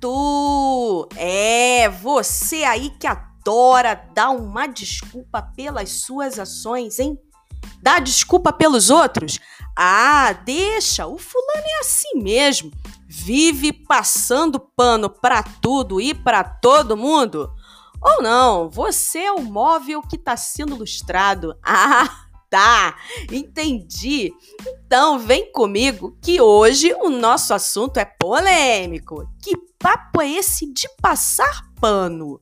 tu! É, você aí que adora dar uma desculpa pelas suas ações, hein? Dá desculpa pelos outros? Ah, deixa, o fulano é assim mesmo. Vive passando pano pra tudo e pra todo mundo. Ou não, você é o móvel que está sendo lustrado. Ah, tá, entendi. Então vem comigo que hoje o nosso assunto é polêmico. Que papo é esse de passar pano?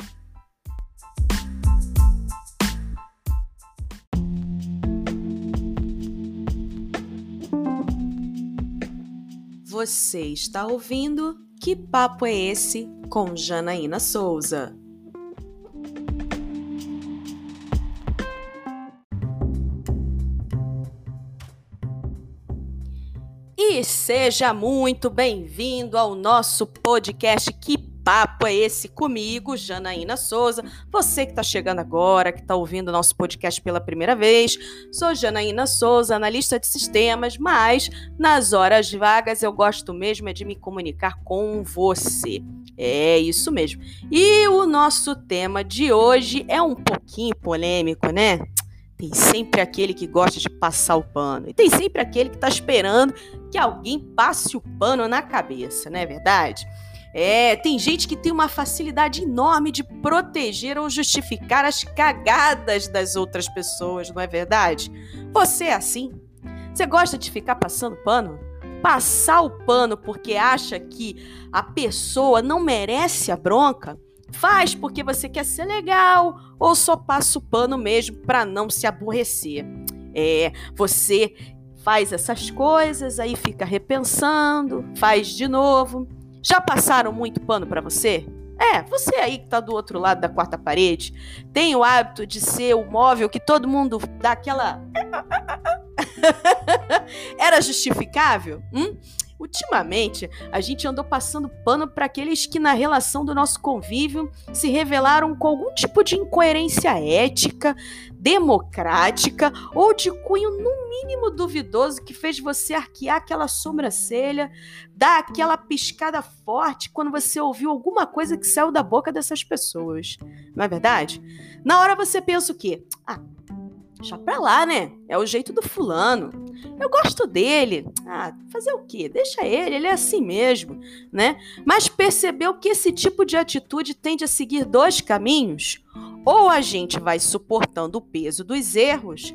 Você está ouvindo Que Papo é Esse com Janaína Souza. E seja muito bem-vindo ao nosso podcast Que Papo é esse comigo, Janaína Souza. Você que está chegando agora, que está ouvindo nosso podcast pela primeira vez, sou Janaína Souza, analista de sistemas, mas nas horas vagas eu gosto mesmo é de me comunicar com você. É isso mesmo. E o nosso tema de hoje é um pouquinho polêmico, né? Tem sempre aquele que gosta de passar o pano. E tem sempre aquele que está esperando que alguém passe o pano na cabeça, não é verdade? É, tem gente que tem uma facilidade enorme de proteger ou justificar as cagadas das outras pessoas, não é verdade? Você é assim? Você gosta de ficar passando pano? Passar o pano porque acha que a pessoa não merece a bronca? Faz porque você quer ser legal ou só passa o pano mesmo para não se aborrecer? É, você faz essas coisas, aí fica repensando, faz de novo. Já passaram muito pano para você? É, você aí que tá do outro lado da quarta parede, tem o hábito de ser o móvel que todo mundo dá aquela. Era justificável? Hum? Ultimamente, a gente andou passando pano para aqueles que, na relação do nosso convívio, se revelaram com algum tipo de incoerência ética, democrática ou de cunho, no mínimo, duvidoso que fez você arquear aquela sobrancelha, dar aquela piscada forte quando você ouviu alguma coisa que saiu da boca dessas pessoas. Não é verdade? Na hora você pensa o quê? Ah, Deixa pra lá, né? É o jeito do fulano. Eu gosto dele. Ah, fazer o quê? Deixa ele, ele é assim mesmo, né? Mas percebeu que esse tipo de atitude tende a seguir dois caminhos? Ou a gente vai suportando o peso dos erros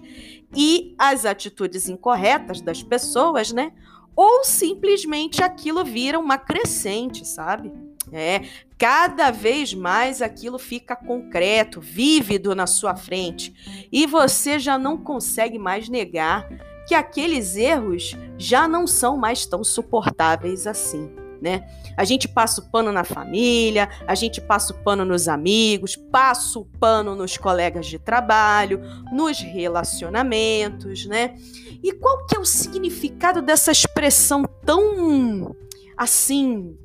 e as atitudes incorretas das pessoas, né? Ou simplesmente aquilo vira uma crescente, sabe? É, cada vez mais aquilo fica concreto, vívido na sua frente, e você já não consegue mais negar que aqueles erros já não são mais tão suportáveis assim. Né? A gente passa o pano na família, a gente passa o pano nos amigos, passa o pano nos colegas de trabalho, nos relacionamentos, né? E qual que é o significado dessa expressão tão assim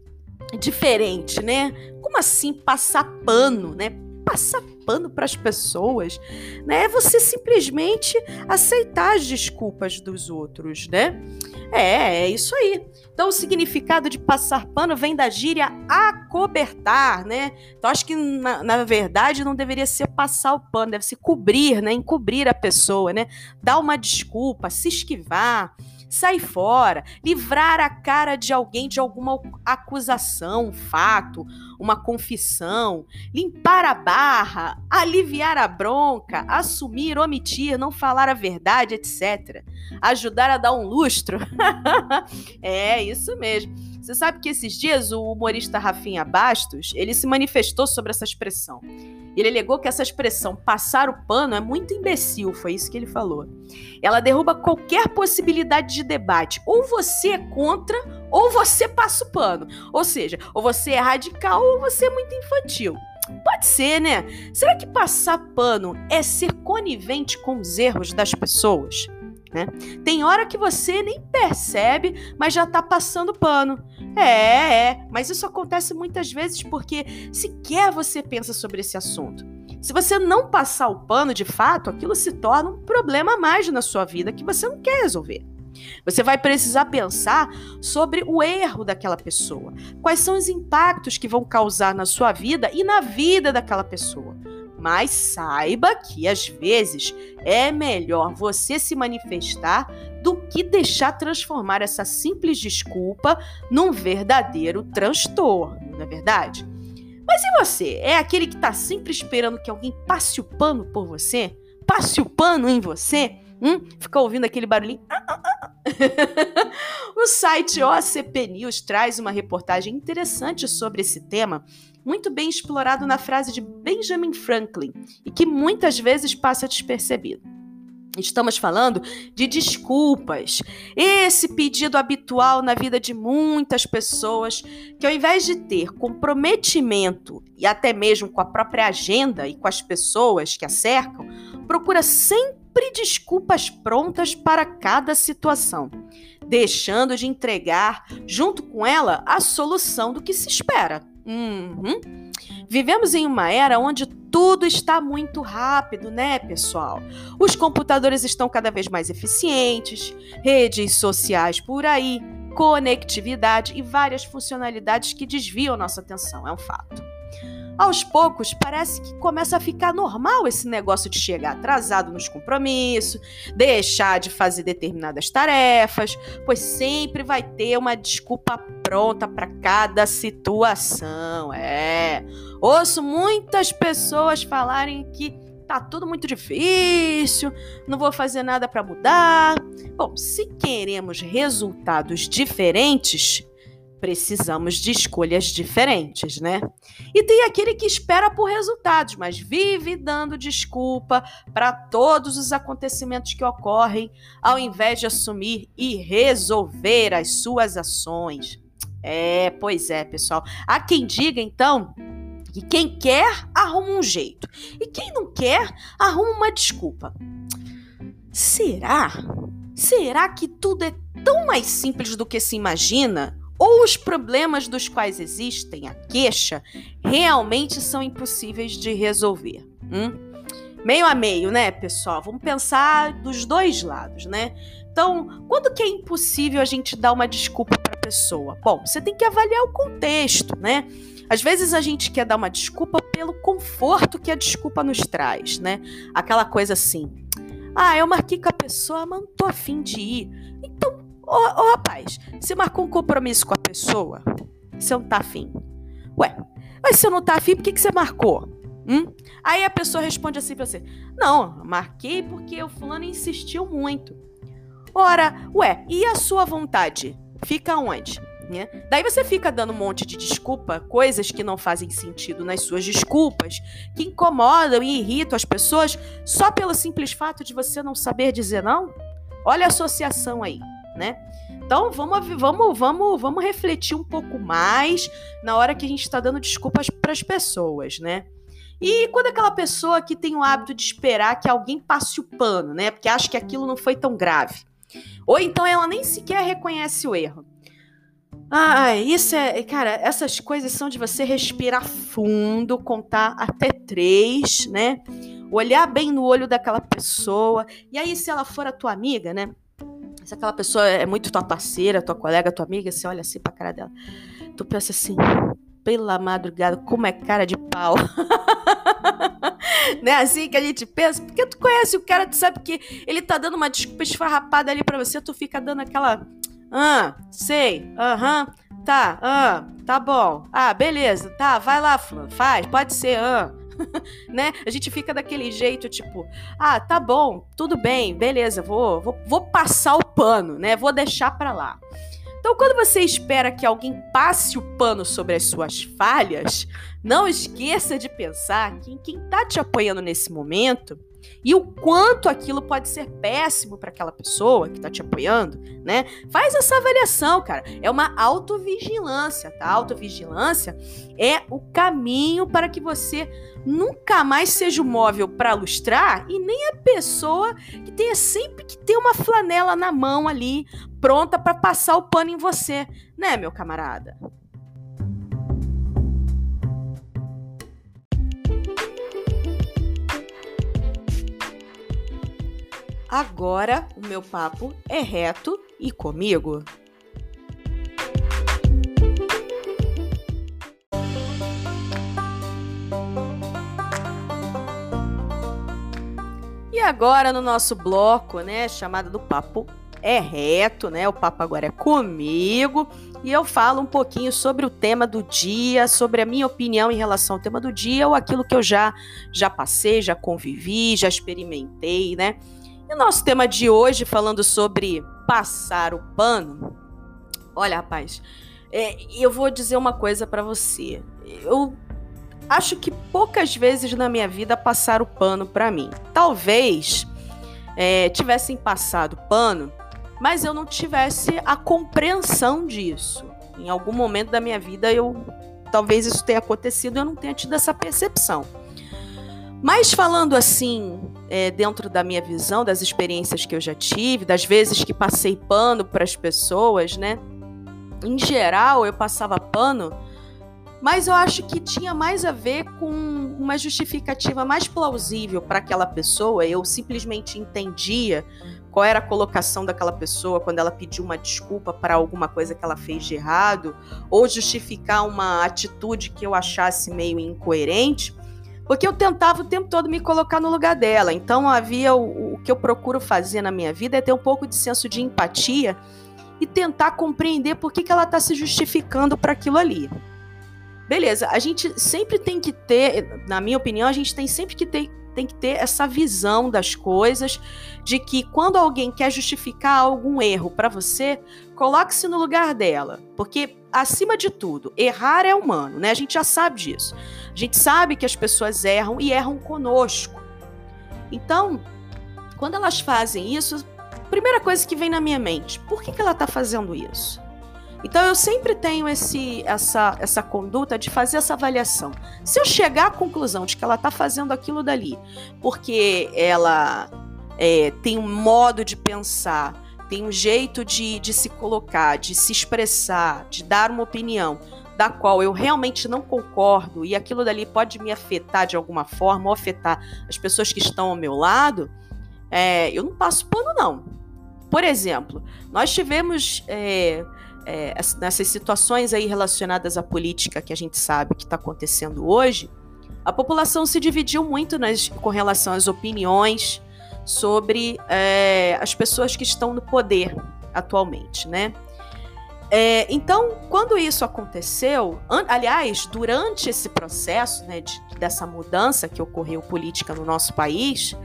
diferente, né? Como assim passar pano, né? Passar pano para as pessoas, né? É você simplesmente aceitar as desculpas dos outros, né? É, é isso aí. Então, o significado de passar pano vem da gíria acobertar, né? Então, acho que, na, na, verdade, não deveria ser passar o pano, deve ser cobrir, né? Encobrir a pessoa, né? Dar uma desculpa, se esquivar sair fora, livrar a cara de alguém de alguma acusação, fato, uma confissão, limpar a barra, aliviar a bronca, assumir, omitir, não falar a verdade, etc. Ajudar a dar um lustro. é, isso mesmo. Você sabe que esses dias o humorista Rafinha Bastos, ele se manifestou sobre essa expressão. Ele alegou que essa expressão passar o pano é muito imbecil, foi isso que ele falou. Ela derruba qualquer possibilidade de debate. Ou você é contra, ou você passa o pano. Ou seja, ou você é radical ou você é muito infantil. Pode ser, né? Será que passar pano é ser conivente com os erros das pessoas? Né? Tem hora que você nem percebe, mas já tá passando pano. É, é, mas isso acontece muitas vezes porque sequer você pensa sobre esse assunto. Se você não passar o pano de fato, aquilo se torna um problema a mais na sua vida que você não quer resolver. Você vai precisar pensar sobre o erro daquela pessoa. Quais são os impactos que vão causar na sua vida e na vida daquela pessoa. Mas saiba que às vezes é melhor você se manifestar do que deixar transformar essa simples desculpa num verdadeiro transtorno, não é verdade? Mas e você? É aquele que está sempre esperando que alguém passe o pano por você? Passe o pano em você? Hum? Fica ouvindo aquele barulhinho? Ah, ah, ah. o site OCP News traz uma reportagem interessante sobre esse tema, muito bem explorado na frase de Benjamin Franklin e que muitas vezes passa despercebido. Estamos falando de desculpas. Esse pedido habitual na vida de muitas pessoas que, ao invés de ter comprometimento e até mesmo com a própria agenda e com as pessoas que a cercam, procura sempre desculpas prontas para cada situação, deixando de entregar, junto com ela, a solução do que se espera. Uhum. Vivemos em uma era onde tudo está muito rápido, né, pessoal? Os computadores estão cada vez mais eficientes, redes sociais por aí, conectividade e várias funcionalidades que desviam nossa atenção, é um fato. Aos poucos, parece que começa a ficar normal esse negócio de chegar atrasado nos compromissos, deixar de fazer determinadas tarefas, pois sempre vai ter uma desculpa pronta para cada situação. É. Ouço muitas pessoas falarem que tá tudo muito difícil, não vou fazer nada para mudar. Bom, se queremos resultados diferentes, precisamos de escolhas diferentes, né? E tem aquele que espera por resultados, mas vive dando desculpa para todos os acontecimentos que ocorrem, ao invés de assumir e resolver as suas ações. É, pois é, pessoal. Há quem diga, então, que quem quer arruma um jeito e quem não quer arruma uma desculpa. Será? Será que tudo é tão mais simples do que se imagina? Ou os problemas dos quais existem a queixa realmente são impossíveis de resolver. Hum? Meio a meio, né, pessoal? Vamos pensar dos dois lados, né? Então, quando que é impossível a gente dar uma desculpa para a pessoa? Bom, você tem que avaliar o contexto, né? Às vezes a gente quer dar uma desculpa pelo conforto que a desculpa nos traz, né? Aquela coisa assim. Ah, eu marquei com a pessoa, mas não tô afim de ir. Então, Ô, ô rapaz, você marcou um compromisso com a pessoa? Você não tá afim. Ué, mas se eu não tá afim, por que, que você marcou? Hum? Aí a pessoa responde assim pra você: Não, marquei porque o fulano insistiu muito. Ora, ué, e a sua vontade? Fica onde? Né? Daí você fica dando um monte de desculpa, coisas que não fazem sentido nas suas desculpas, que incomodam e irritam as pessoas só pelo simples fato de você não saber dizer não? Olha a associação aí né? Então vamos, vamos, vamos, vamos refletir um pouco mais na hora que a gente está dando desculpas para as pessoas, né? E quando aquela pessoa que tem o hábito de esperar que alguém passe o pano, né? Porque acha que aquilo não foi tão grave. Ou então ela nem sequer reconhece o erro. Ah, isso é. Cara, essas coisas são de você respirar fundo, contar até três, né? Olhar bem no olho daquela pessoa. E aí, se ela for a tua amiga, né? Se aquela pessoa é muito tua parceira, tua colega, tua amiga, você olha assim pra cara dela. Tu pensa assim, pela madrugada, como é cara de pau. Não é assim que a gente pensa? Porque tu conhece o cara, tu sabe que ele tá dando uma desculpa esfarrapada ali pra você, tu fica dando aquela. Ah, sei, aham, tá, ah, tá bom. Ah, beleza, tá, vai lá, faz, pode ser, ah. né? A gente fica daquele jeito, tipo, ah, tá bom, tudo bem, beleza, vou, vou, vou passar o pano, né? Vou deixar pra lá. Então, quando você espera que alguém passe o pano sobre as suas falhas, não esqueça de pensar que quem está te apoiando nesse momento e o quanto aquilo pode ser péssimo para aquela pessoa que está te apoiando, né? Faz essa avaliação, cara. É uma autovigilância, tá? Autovigilância é o caminho para que você nunca mais seja o móvel para lustrar e nem a pessoa que tenha sempre que ter uma flanela na mão ali, pronta para passar o pano em você, né, meu camarada? Agora o meu papo é reto e comigo. E agora no nosso bloco, né, chamado do Papo é reto, né? O papo agora é comigo e eu falo um pouquinho sobre o tema do dia, sobre a minha opinião em relação ao tema do dia ou aquilo que eu já já passei, já convivi, já experimentei, né? E o nosso tema de hoje falando sobre passar o pano. Olha, rapaz, é, eu vou dizer uma coisa para você. Eu acho que poucas vezes na minha vida passaram o pano para mim. Talvez é, tivessem passado pano mas eu não tivesse a compreensão disso. Em algum momento da minha vida, eu talvez isso tenha acontecido, eu não tenha tido essa percepção. Mas falando assim, é, dentro da minha visão, das experiências que eu já tive, das vezes que passei pano para as pessoas, né? Em geral, eu passava pano, mas eu acho que tinha mais a ver com uma justificativa mais plausível para aquela pessoa. Eu simplesmente entendia qual era a colocação daquela pessoa quando ela pediu uma desculpa para alguma coisa que ela fez de errado, ou justificar uma atitude que eu achasse meio incoerente, porque eu tentava o tempo todo me colocar no lugar dela. Então havia o, o que eu procuro fazer na minha vida é ter um pouco de senso de empatia e tentar compreender por que, que ela está se justificando para aquilo ali. Beleza, a gente sempre tem que ter, na minha opinião, a gente tem sempre que ter tem que ter essa visão das coisas, de que quando alguém quer justificar algum erro para você, coloque-se no lugar dela, porque acima de tudo, errar é humano, né? A gente já sabe disso. A gente sabe que as pessoas erram e erram conosco. Então, quando elas fazem isso, primeira coisa que vem na minha mente, por que, que ela está fazendo isso? Então eu sempre tenho esse, essa, essa conduta de fazer essa avaliação. Se eu chegar à conclusão de que ela está fazendo aquilo dali, porque ela é, tem um modo de pensar, tem um jeito de, de se colocar, de se expressar, de dar uma opinião da qual eu realmente não concordo e aquilo dali pode me afetar de alguma forma ou afetar as pessoas que estão ao meu lado, é, eu não passo pano, não. Por exemplo, nós tivemos é, é, nessas situações aí relacionadas à política que a gente sabe que está acontecendo hoje, a população se dividiu muito nas, com relação às opiniões sobre é, as pessoas que estão no poder atualmente, né? É, então, quando isso aconteceu, aliás, durante esse processo né, de, dessa mudança que ocorreu política no nosso país,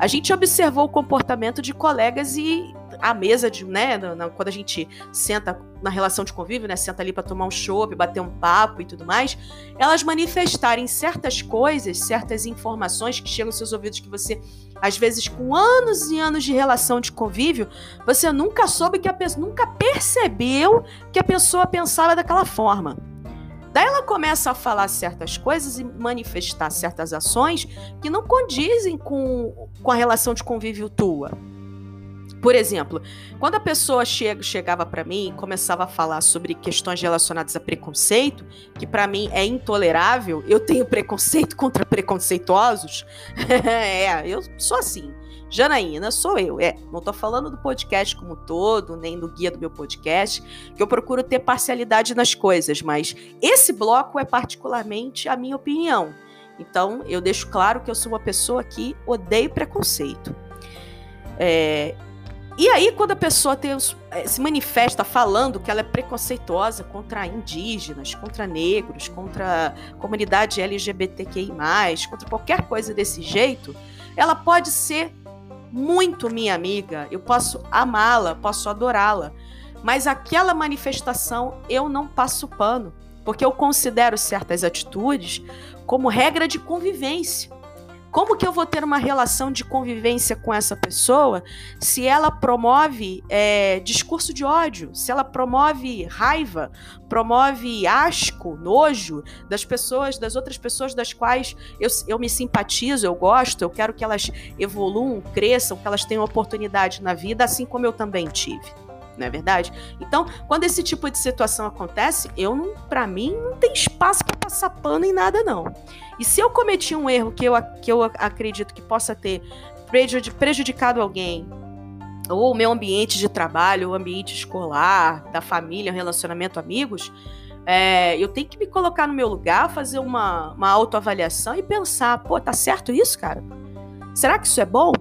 a gente observou o comportamento de colegas e a mesa de, né, quando a gente senta na relação de convívio, né, senta ali para tomar um chopp, bater um papo e tudo mais, elas manifestarem certas coisas, certas informações que chegam aos seus ouvidos que você, às vezes, com anos e anos de relação de convívio, você nunca soube que a pessoa, nunca percebeu que a pessoa pensava daquela forma. Daí ela começa a falar certas coisas e manifestar certas ações que não condizem com, com a relação de convívio tua. Por exemplo, quando a pessoa chega, chegava para mim e começava a falar sobre questões relacionadas a preconceito, que para mim é intolerável, eu tenho preconceito contra preconceituosos. é, eu sou assim. Janaína sou eu. É, não tô falando do podcast como todo, nem do guia do meu podcast, que eu procuro ter parcialidade nas coisas, mas esse bloco é particularmente a minha opinião. Então, eu deixo claro que eu sou uma pessoa que odeio preconceito. É, e aí, quando a pessoa tem, eh, se manifesta falando que ela é preconceituosa contra indígenas, contra negros, contra comunidade LGBTQI, contra qualquer coisa desse jeito, ela pode ser muito minha amiga, eu posso amá-la, posso adorá-la, mas aquela manifestação eu não passo pano, porque eu considero certas atitudes como regra de convivência. Como que eu vou ter uma relação de convivência com essa pessoa se ela promove é, discurso de ódio, se ela promove raiva, promove asco, nojo das pessoas, das outras pessoas das quais eu, eu me simpatizo, eu gosto, eu quero que elas evoluam, cresçam, que elas tenham oportunidade na vida, assim como eu também tive não é verdade? Então, quando esse tipo de situação acontece, eu não, para mim, não tem espaço para passar pano em nada não. E se eu cometi um erro que eu, que eu acredito que possa ter prejudicado alguém, ou o meu ambiente de trabalho, o ambiente escolar, da família, relacionamento, amigos, é, eu tenho que me colocar no meu lugar, fazer uma, uma autoavaliação e pensar, pô, tá certo isso, cara? Será que isso é bom?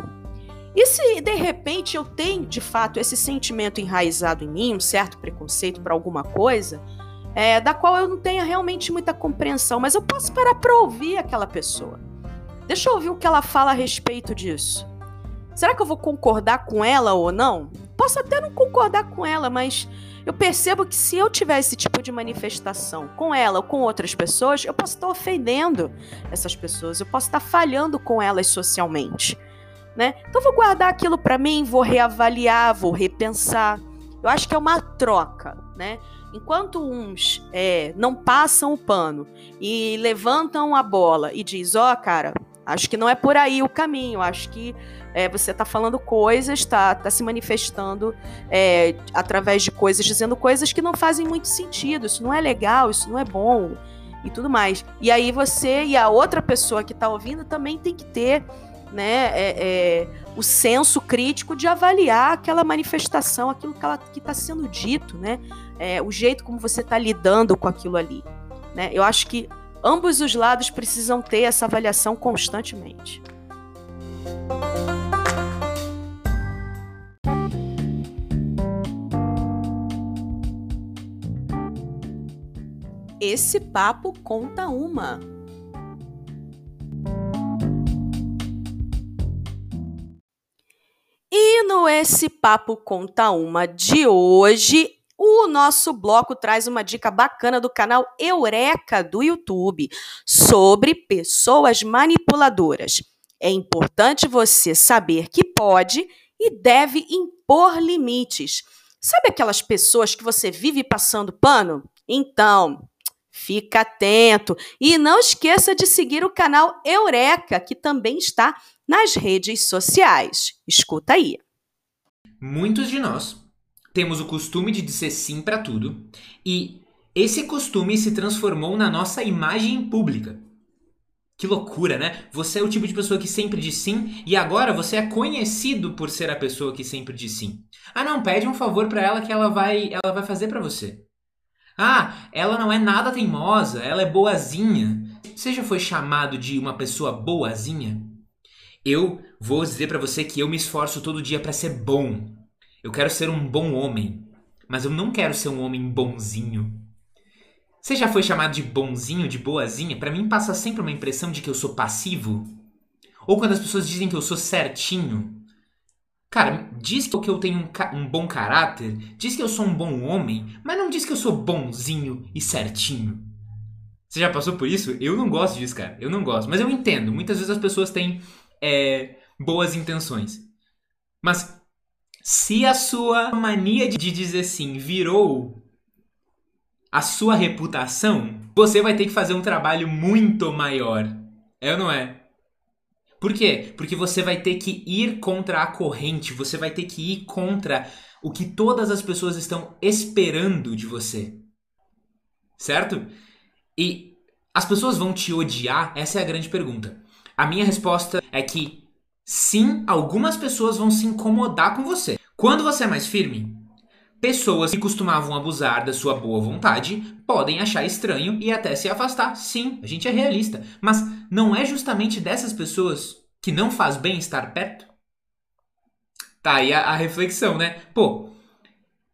E se de repente eu tenho de fato esse sentimento enraizado em mim, um certo preconceito para alguma coisa, é, da qual eu não tenha realmente muita compreensão, mas eu posso parar para ouvir aquela pessoa. Deixa eu ouvir o que ela fala a respeito disso. Será que eu vou concordar com ela ou não? Posso até não concordar com ela, mas eu percebo que se eu tiver esse tipo de manifestação com ela ou com outras pessoas, eu posso estar ofendendo essas pessoas, eu posso estar falhando com elas socialmente. Né? Então vou guardar aquilo para mim, vou reavaliar, vou repensar. Eu acho que é uma troca, né? Enquanto uns é, não passam o pano e levantam a bola e diz, ó, oh, cara, acho que não é por aí o caminho, acho que é, você está falando coisas, está tá se manifestando é, através de coisas, dizendo coisas que não fazem muito sentido, isso não é legal, isso não é bom e tudo mais. E aí você e a outra pessoa que está ouvindo também tem que ter né, é, é, o senso crítico de avaliar aquela manifestação, aquilo que está sendo dito, né, é, o jeito como você está lidando com aquilo ali. Né? Eu acho que ambos os lados precisam ter essa avaliação constantemente. Esse papo conta uma. E no Esse Papo Conta Uma de hoje, o nosso bloco traz uma dica bacana do canal Eureka do YouTube sobre pessoas manipuladoras. É importante você saber que pode e deve impor limites. Sabe aquelas pessoas que você vive passando pano? Então, fica atento e não esqueça de seguir o canal Eureka, que também está nas redes sociais. Escuta aí. Muitos de nós temos o costume de dizer sim para tudo e esse costume se transformou na nossa imagem pública. Que loucura, né? Você é o tipo de pessoa que sempre diz sim e agora você é conhecido por ser a pessoa que sempre diz sim. Ah, não, pede um favor para ela que ela vai, ela vai fazer para você. Ah, ela não é nada teimosa, ela é boazinha. Você já foi chamado de uma pessoa boazinha? Eu vou dizer para você que eu me esforço todo dia para ser bom. Eu quero ser um bom homem, mas eu não quero ser um homem bonzinho. Você já foi chamado de bonzinho, de boazinha? Para mim passa sempre uma impressão de que eu sou passivo. Ou quando as pessoas dizem que eu sou certinho. Cara, diz que eu tenho um, um bom caráter, diz que eu sou um bom homem, mas não diz que eu sou bonzinho e certinho. Você já passou por isso? Eu não gosto disso, cara. Eu não gosto. Mas eu entendo. Muitas vezes as pessoas têm é, boas intenções. Mas se a sua mania de dizer sim virou a sua reputação, você vai ter que fazer um trabalho muito maior. É ou não é? Por quê? Porque você vai ter que ir contra a corrente, você vai ter que ir contra o que todas as pessoas estão esperando de você. Certo? E as pessoas vão te odiar? Essa é a grande pergunta. A minha resposta é que sim, algumas pessoas vão se incomodar com você. Quando você é mais firme, pessoas que costumavam abusar da sua boa vontade podem achar estranho e até se afastar. Sim, a gente é realista. Mas não é justamente dessas pessoas que não faz bem estar perto? Tá aí a, a reflexão, né? Pô,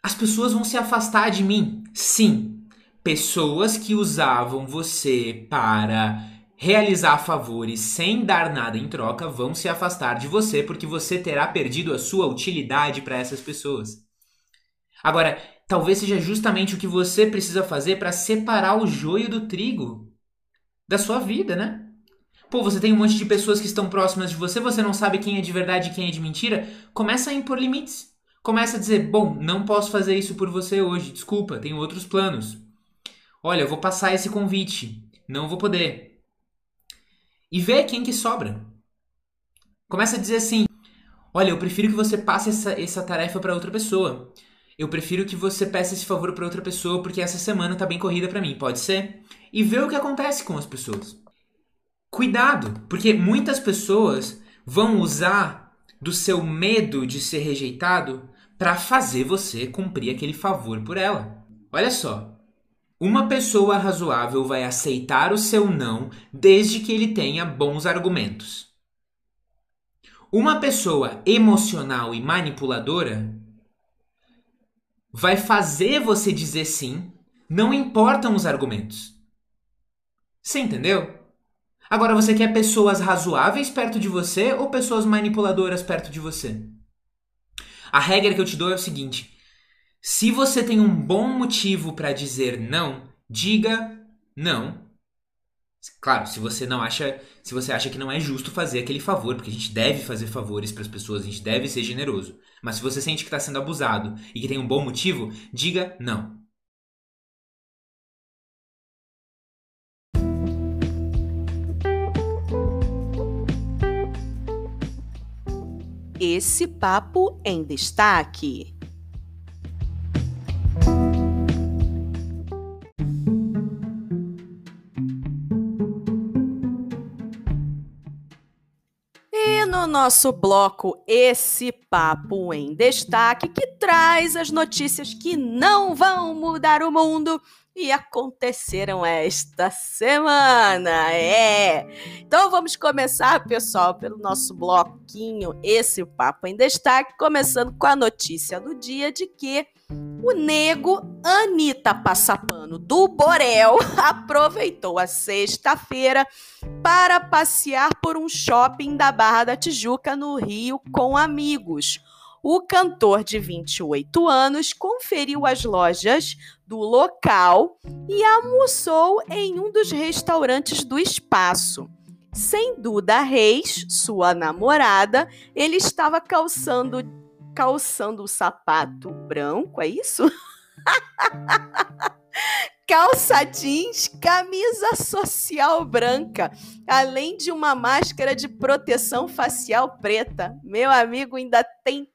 as pessoas vão se afastar de mim. Sim, pessoas que usavam você para realizar favores sem dar nada em troca vão se afastar de você porque você terá perdido a sua utilidade para essas pessoas. Agora, talvez seja justamente o que você precisa fazer para separar o joio do trigo da sua vida, né? Pô, você tem um monte de pessoas que estão próximas de você, você não sabe quem é de verdade e quem é de mentira. Começa a impor limites. Começa a dizer: bom, não posso fazer isso por você hoje, desculpa, tenho outros planos. Olha, eu vou passar esse convite, não vou poder e vê quem que sobra. Começa a dizer assim: Olha, eu prefiro que você passe essa, essa tarefa para outra pessoa. Eu prefiro que você peça esse favor para outra pessoa porque essa semana tá bem corrida para mim, pode ser? E vê o que acontece com as pessoas. Cuidado, porque muitas pessoas vão usar do seu medo de ser rejeitado para fazer você cumprir aquele favor por ela. Olha só. Uma pessoa razoável vai aceitar o seu não desde que ele tenha bons argumentos. Uma pessoa emocional e manipuladora vai fazer você dizer sim, não importam os argumentos. Você entendeu? Agora você quer pessoas razoáveis perto de você ou pessoas manipuladoras perto de você? A regra que eu te dou é o seguinte: se você tem um bom motivo para dizer não, diga não. Claro, se você não acha, se você acha que não é justo fazer aquele favor, porque a gente deve fazer favores para as pessoas, a gente deve ser generoso. Mas se você sente que está sendo abusado e que tem um bom motivo, diga não. Esse papo em destaque. Nosso bloco Esse Papo em Destaque, que traz as notícias que não vão mudar o mundo e aconteceram esta semana. É. Então vamos começar, pessoal, pelo nosso bloquinho Esse Papo em Destaque, começando com a notícia do dia de que o nego Anitta Passapano do Borel aproveitou a sexta-feira para passear por um shopping da Barra da Tijuca, no Rio, com amigos. O cantor de 28 anos conferiu as lojas do local e almoçou em um dos restaurantes do espaço. Sem Duda Reis, sua namorada, ele estava calçando calçando o sapato branco, é isso? calça jeans, camisa social branca, além de uma máscara de proteção facial preta. Meu amigo ainda tem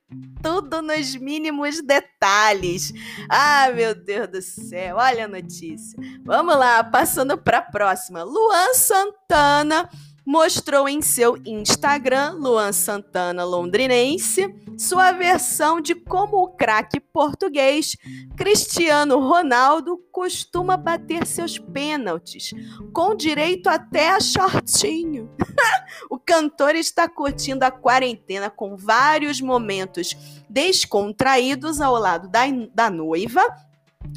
tudo nos mínimos detalhes. Ah, meu Deus do céu, olha a notícia. Vamos lá, passando para a próxima. Luan Santana mostrou em seu Instagram, Luan Santana londrinense, sua versão de como o craque português Cristiano Ronaldo costuma bater seus pênaltis, com direito até a shortinho. o cantor está curtindo a quarentena com vários momentos descontraídos ao lado da, da noiva,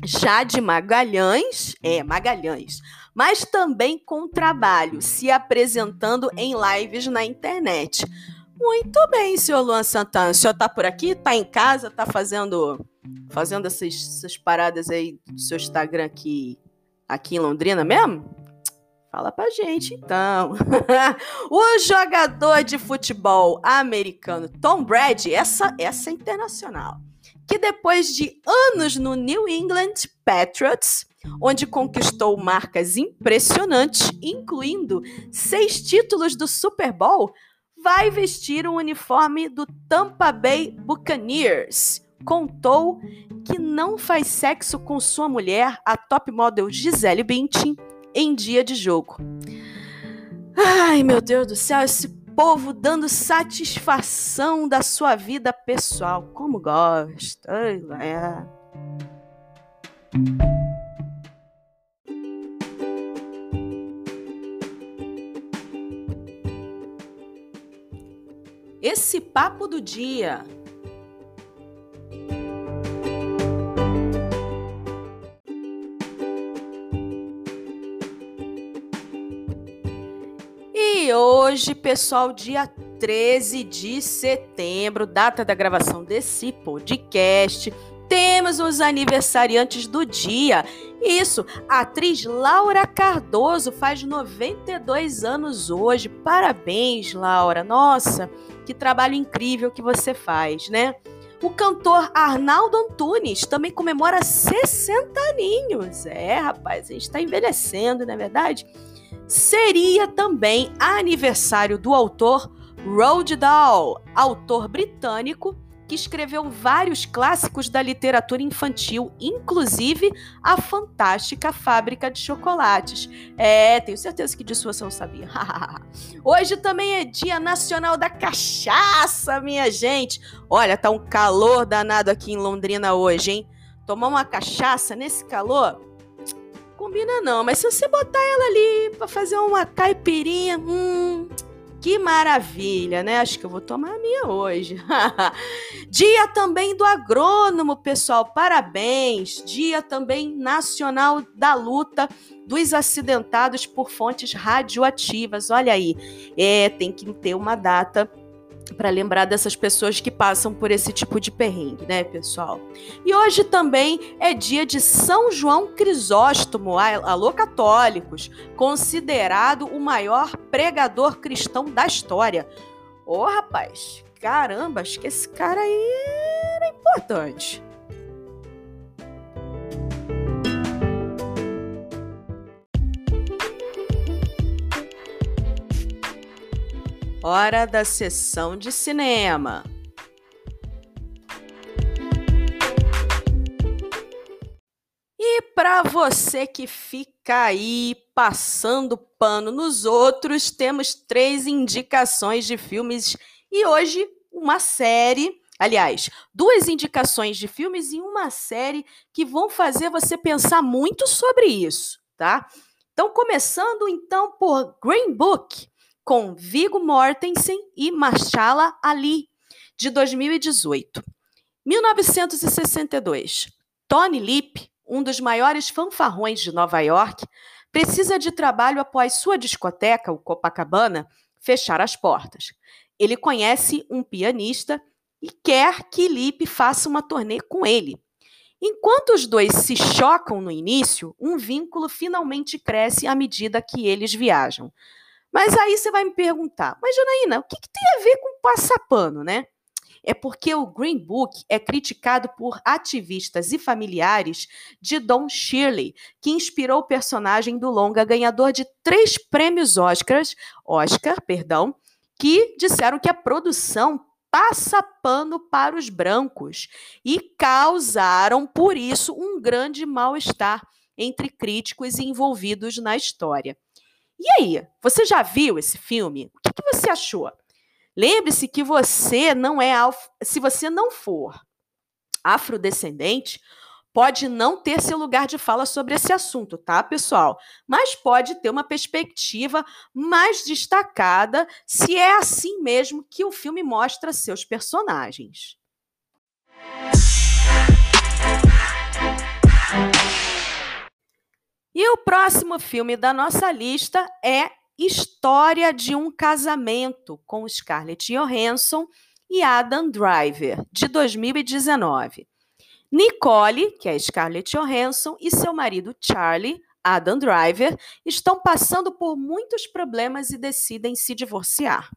Jade Magalhães, é, Magalhães, mas também com trabalho, se apresentando em lives na internet. Muito bem, senhor Luan Santana. O senhor tá por aqui? Tá em casa? Tá fazendo fazendo essas, essas paradas aí do seu Instagram aqui, aqui em Londrina mesmo? Fala pra gente, então. o jogador de futebol americano Tom Brady, essa, essa é internacional, que depois de anos no New England Patriots, onde conquistou marcas impressionantes, incluindo seis títulos do Super Bowl, vai vestir o uniforme do Tampa Bay Buccaneers. Contou que não faz sexo com sua mulher, a top model Gisele Bündchen, em dia de jogo. Ai, meu Deus do céu, esse povo dando satisfação da sua vida pessoal. Como gosta. Ai, é. Esse papo do dia. E hoje, pessoal, dia 13 de setembro, data da gravação desse podcast, temos os aniversariantes do dia. Isso, a atriz Laura Cardoso faz 92 anos hoje. Parabéns, Laura. Nossa, que trabalho incrível que você faz, né? O cantor Arnaldo Antunes também comemora 60 aninhos. É, rapaz, a gente está envelhecendo, não é verdade? Seria também aniversário do autor Roald Dahl, autor britânico que escreveu vários clássicos da literatura infantil, inclusive A Fantástica Fábrica de Chocolates. É, tenho certeza que disso você não sabia. Hoje também é Dia Nacional da Cachaça, minha gente. Olha, tá um calor danado aqui em Londrina hoje, hein? Tomar uma cachaça nesse calor? Combina não, mas se você botar ela ali para fazer uma caipirinha, hum, que maravilha, né? Acho que eu vou tomar a minha hoje. Dia também do agrônomo, pessoal. Parabéns. Dia também nacional da luta dos acidentados por fontes radioativas. Olha aí. É, tem que ter uma data para lembrar dessas pessoas que passam por esse tipo de perrengue, né, pessoal? E hoje também é dia de São João Crisóstomo, alô católicos, considerado o maior pregador cristão da história. Ô, oh, rapaz, caramba, acho que esse cara aí era importante. Hora da sessão de cinema. E para você que fica aí passando pano nos outros, temos três indicações de filmes e hoje uma série. Aliás, duas indicações de filmes e uma série que vão fazer você pensar muito sobre isso, tá? Então, começando então por Green Book, com Viggo Mortensen e Marshala Ali, de 2018. 1962. Tony Lip, um dos maiores fanfarrões de Nova York, precisa de trabalho após sua discoteca, o Copacabana, fechar as portas. Ele conhece um pianista e quer que Lip faça uma turnê com ele. Enquanto os dois se chocam no início, um vínculo finalmente cresce à medida que eles viajam. Mas aí você vai me perguntar, mas Janaína, o que, que tem a ver com passapano, né? É porque o Green Book é criticado por ativistas e familiares de Don Shirley, que inspirou o personagem do longa ganhador de três prêmios Oscars, Oscar, perdão, que disseram que a produção passa pano para os brancos e causaram por isso um grande mal-estar entre críticos envolvidos na história. E aí, você já viu esse filme? O que, que você achou? Lembre-se que você não é se você não for afrodescendente, pode não ter seu lugar de fala sobre esse assunto, tá, pessoal? Mas pode ter uma perspectiva mais destacada se é assim mesmo que o filme mostra seus personagens. Próximo filme da nossa lista é História de um Casamento, com Scarlett Johansson e Adam Driver, de 2019. Nicole, que é Scarlett Johansson, e seu marido Charlie, Adam Driver, estão passando por muitos problemas e decidem se divorciar.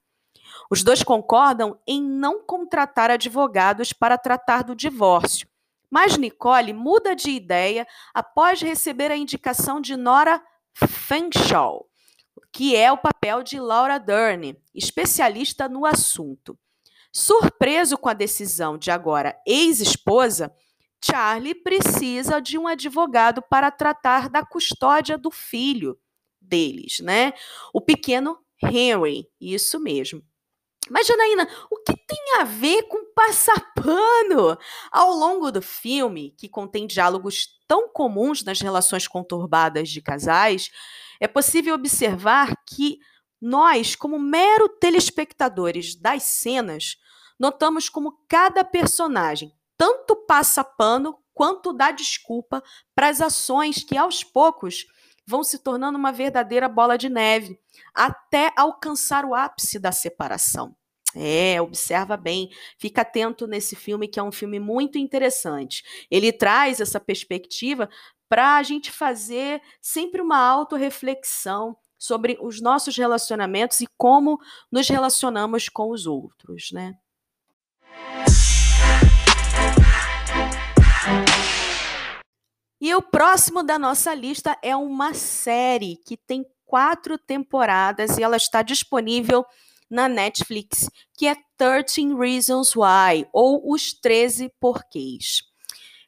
Os dois concordam em não contratar advogados para tratar do divórcio mas Nicole muda de ideia após receber a indicação de Nora Fenshaw, que é o papel de Laura Dern, especialista no assunto. Surpreso com a decisão de agora ex-esposa, Charlie precisa de um advogado para tratar da custódia do filho deles, né? O pequeno Henry, isso mesmo. Mas, Janaína, o que tem a ver com passar pano? Ao longo do filme, que contém diálogos tão comuns nas relações conturbadas de casais, é possível observar que nós, como mero telespectadores das cenas, notamos como cada personagem tanto passa pano quanto dá desculpa para as ações que, aos poucos, vão se tornando uma verdadeira bola de neve, até alcançar o ápice da separação. É, observa bem, fica atento nesse filme, que é um filme muito interessante. Ele traz essa perspectiva para a gente fazer sempre uma autorreflexão sobre os nossos relacionamentos e como nos relacionamos com os outros, né? E o próximo da nossa lista é uma série que tem quatro temporadas e ela está disponível na Netflix, que é 13 Reasons Why, ou Os 13 Porquês.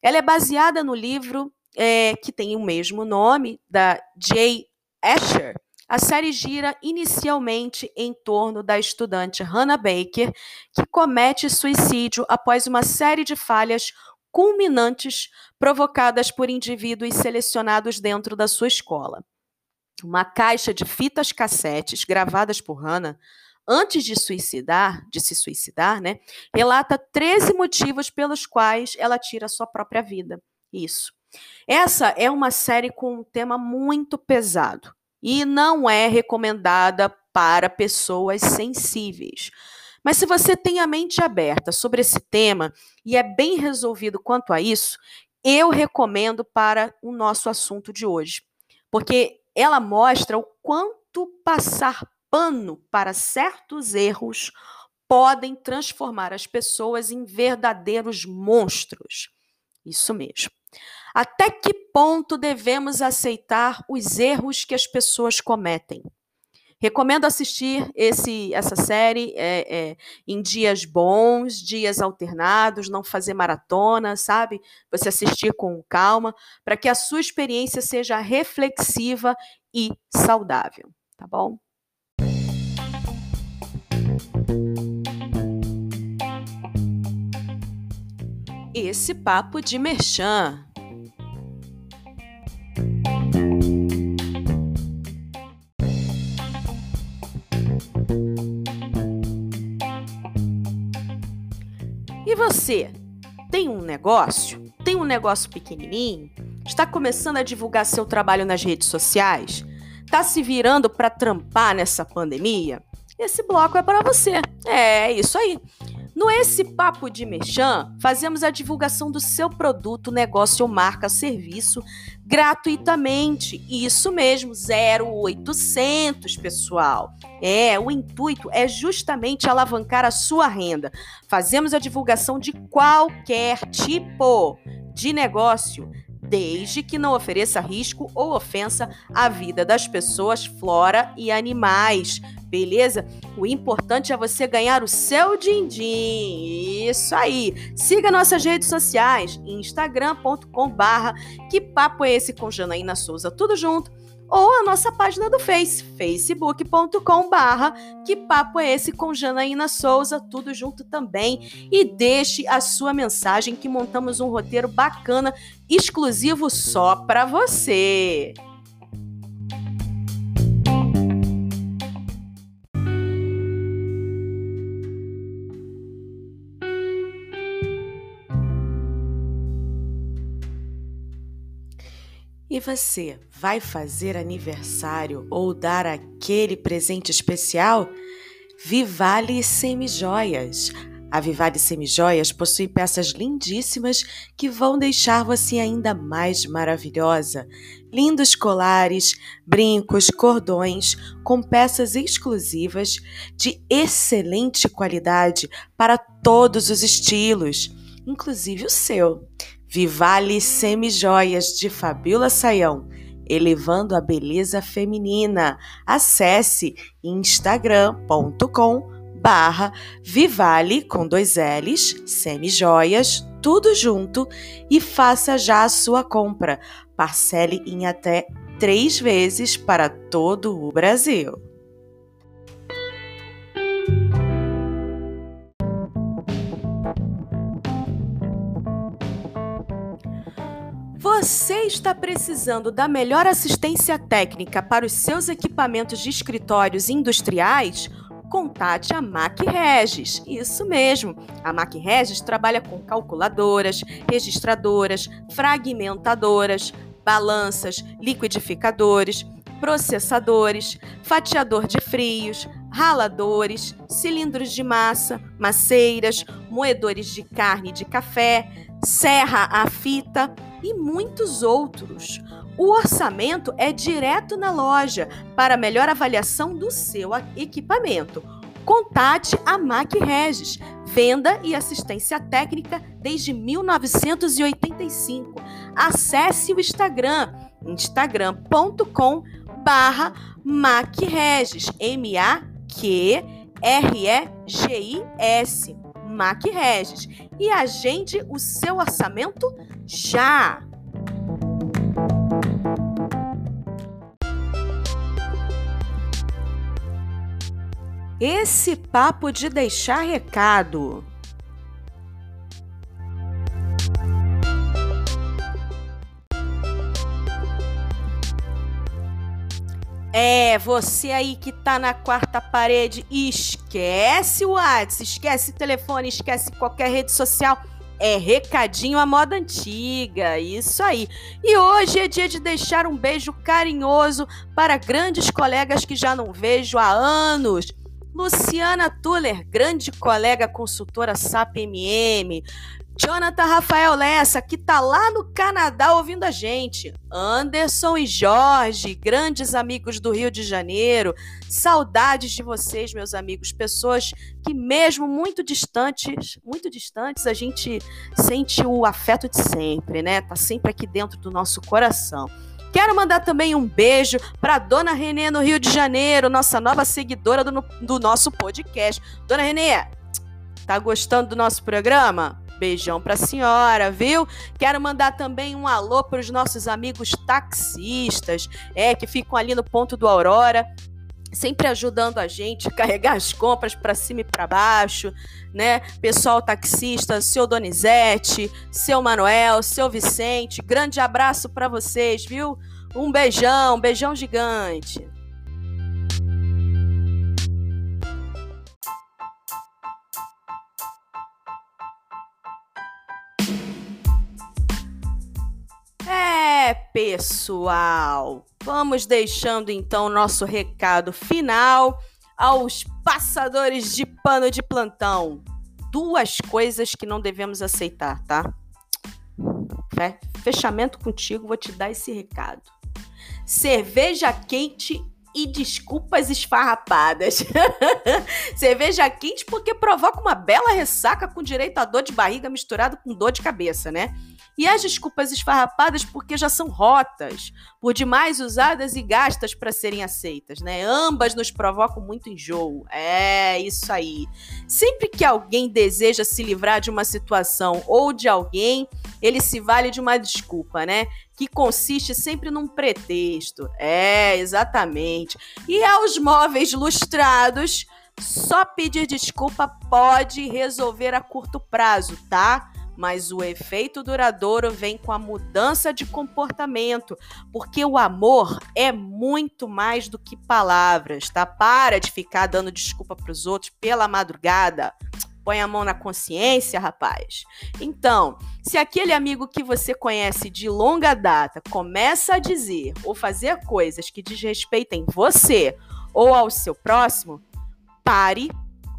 Ela é baseada no livro é, que tem o mesmo nome, da Jay Asher. A série gira inicialmente em torno da estudante Hannah Baker, que comete suicídio após uma série de falhas culminantes provocadas por indivíduos selecionados dentro da sua escola. Uma caixa de fitas cassetes gravadas por Hannah antes de suicidar, de se suicidar, né, relata 13 motivos pelos quais ela tira a sua própria vida. Isso. Essa é uma série com um tema muito pesado e não é recomendada para pessoas sensíveis. Mas se você tem a mente aberta sobre esse tema e é bem resolvido quanto a isso, eu recomendo para o nosso assunto de hoje, porque ela mostra o quanto passar pano para certos erros podem transformar as pessoas em verdadeiros monstros. Isso mesmo. Até que ponto devemos aceitar os erros que as pessoas cometem? Recomendo assistir esse, essa série é, é, em dias bons, dias alternados, não fazer maratona, sabe? Você assistir com calma, para que a sua experiência seja reflexiva e saudável, tá bom? Esse papo de merchan. E você? Tem um negócio? Tem um negócio pequenininho? Está começando a divulgar seu trabalho nas redes sociais? Está se virando para trampar nessa pandemia? Esse bloco é para você. É isso aí. No Esse Papo de Mechan, fazemos a divulgação do seu produto, negócio ou marca, serviço gratuitamente. Isso mesmo, 0800, pessoal. É, o intuito é justamente alavancar a sua renda. Fazemos a divulgação de qualquer tipo de negócio desde que não ofereça risco ou ofensa à vida das pessoas, flora e animais. Beleza? O importante é você ganhar o seu din-din. Isso aí. Siga nossas redes sociais, instagram.com barra que papo é esse com Janaína Souza, tudo junto ou a nossa página do Face, facebook.com barra que papo é esse com Janaína Souza, tudo junto também. E deixe a sua mensagem que montamos um roteiro bacana, exclusivo só para você. E você vai fazer aniversário ou dar aquele presente especial? Vivale Semijoias. A Vivale Semijoias possui peças lindíssimas que vão deixar você ainda mais maravilhosa. Lindos colares, brincos, cordões com peças exclusivas de excelente qualidade para todos os estilos, inclusive o seu. Vivale Semijoias de Fabiola Saião, elevando a beleza feminina. Acesse instagram.com barra Vivale com dois L's, semijoias, tudo junto e faça já a sua compra. Parcele em até três vezes para todo o Brasil. Você está precisando da melhor assistência técnica para os seus equipamentos de escritórios industriais? Contate a Mac Regis. Isso mesmo. A Mac Regis trabalha com calculadoras, registradoras, fragmentadoras, balanças, liquidificadores, processadores, fatiador de frios, raladores, cilindros de massa, maceiras, moedores de carne e de café, serra a fita e muitos outros. O orçamento é direto na loja para melhor avaliação do seu equipamento. Contate a Mac Regis, venda e assistência técnica desde 1985. Acesse o Instagram, instagram.com barra macregis, M-A-Q R-E-G-I-S. Mac Regis. E agende o seu orçamento já! Esse papo de deixar recado. É, você aí que tá na quarta parede, esquece o WhatsApp, esquece o telefone, esquece qualquer rede social. É recadinho à moda antiga, isso aí. E hoje é dia de deixar um beijo carinhoso para grandes colegas que já não vejo há anos. Luciana Tuller, grande colega consultora SAP MM. Jonathan Rafael Lessa, que tá lá no Canadá ouvindo a gente. Anderson e Jorge, grandes amigos do Rio de Janeiro. Saudades de vocês, meus amigos. Pessoas que, mesmo muito distantes, muito distantes, a gente sente o afeto de sempre, né? Tá sempre aqui dentro do nosso coração. Quero mandar também um beijo para Dona Renê no Rio de Janeiro, nossa nova seguidora do, do nosso podcast. Dona Renê, tá gostando do nosso programa? Beijão pra senhora, viu? Quero mandar também um alô para os nossos amigos taxistas, é, que ficam ali no ponto do Aurora, sempre ajudando a gente a carregar as compras para cima e para baixo, né? Pessoal taxista, seu Donizete, seu Manuel, seu Vicente, grande abraço para vocês, viu? Um beijão, um beijão gigante. Pessoal, vamos deixando então nosso recado final aos passadores de pano de plantão. Duas coisas que não devemos aceitar, tá? Fechamento contigo, vou te dar esse recado. Cerveja quente e desculpas esfarrapadas. Cerveja quente porque provoca uma bela ressaca com direito a dor de barriga misturado com dor de cabeça, né? E as desculpas esfarrapadas porque já são rotas, por demais usadas e gastas para serem aceitas, né? Ambas nos provocam muito enjoo. É isso aí. Sempre que alguém deseja se livrar de uma situação ou de alguém, ele se vale de uma desculpa, né? Que consiste sempre num pretexto. É, exatamente. E aos móveis lustrados, só pedir desculpa pode resolver a curto prazo, tá? Mas o efeito duradouro vem com a mudança de comportamento, porque o amor é muito mais do que palavras, tá? Para de ficar dando desculpa para os outros pela madrugada. Põe a mão na consciência, rapaz. Então, se aquele amigo que você conhece de longa data começa a dizer ou fazer coisas que desrespeitem você ou ao seu próximo, pare,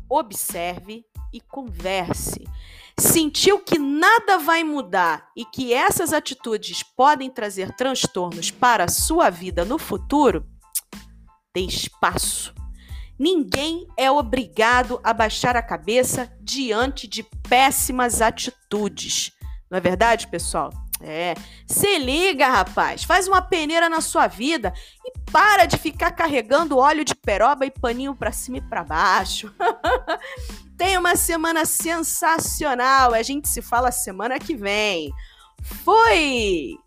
observe e converse sentiu que nada vai mudar e que essas atitudes podem trazer transtornos para a sua vida no futuro, dê espaço. Ninguém é obrigado a baixar a cabeça diante de péssimas atitudes. Não é verdade, pessoal? É, se liga, rapaz, faz uma peneira na sua vida e para de ficar carregando óleo de peroba e paninho para cima e para baixo. Tenha uma semana sensacional. A gente se fala semana que vem. Fui!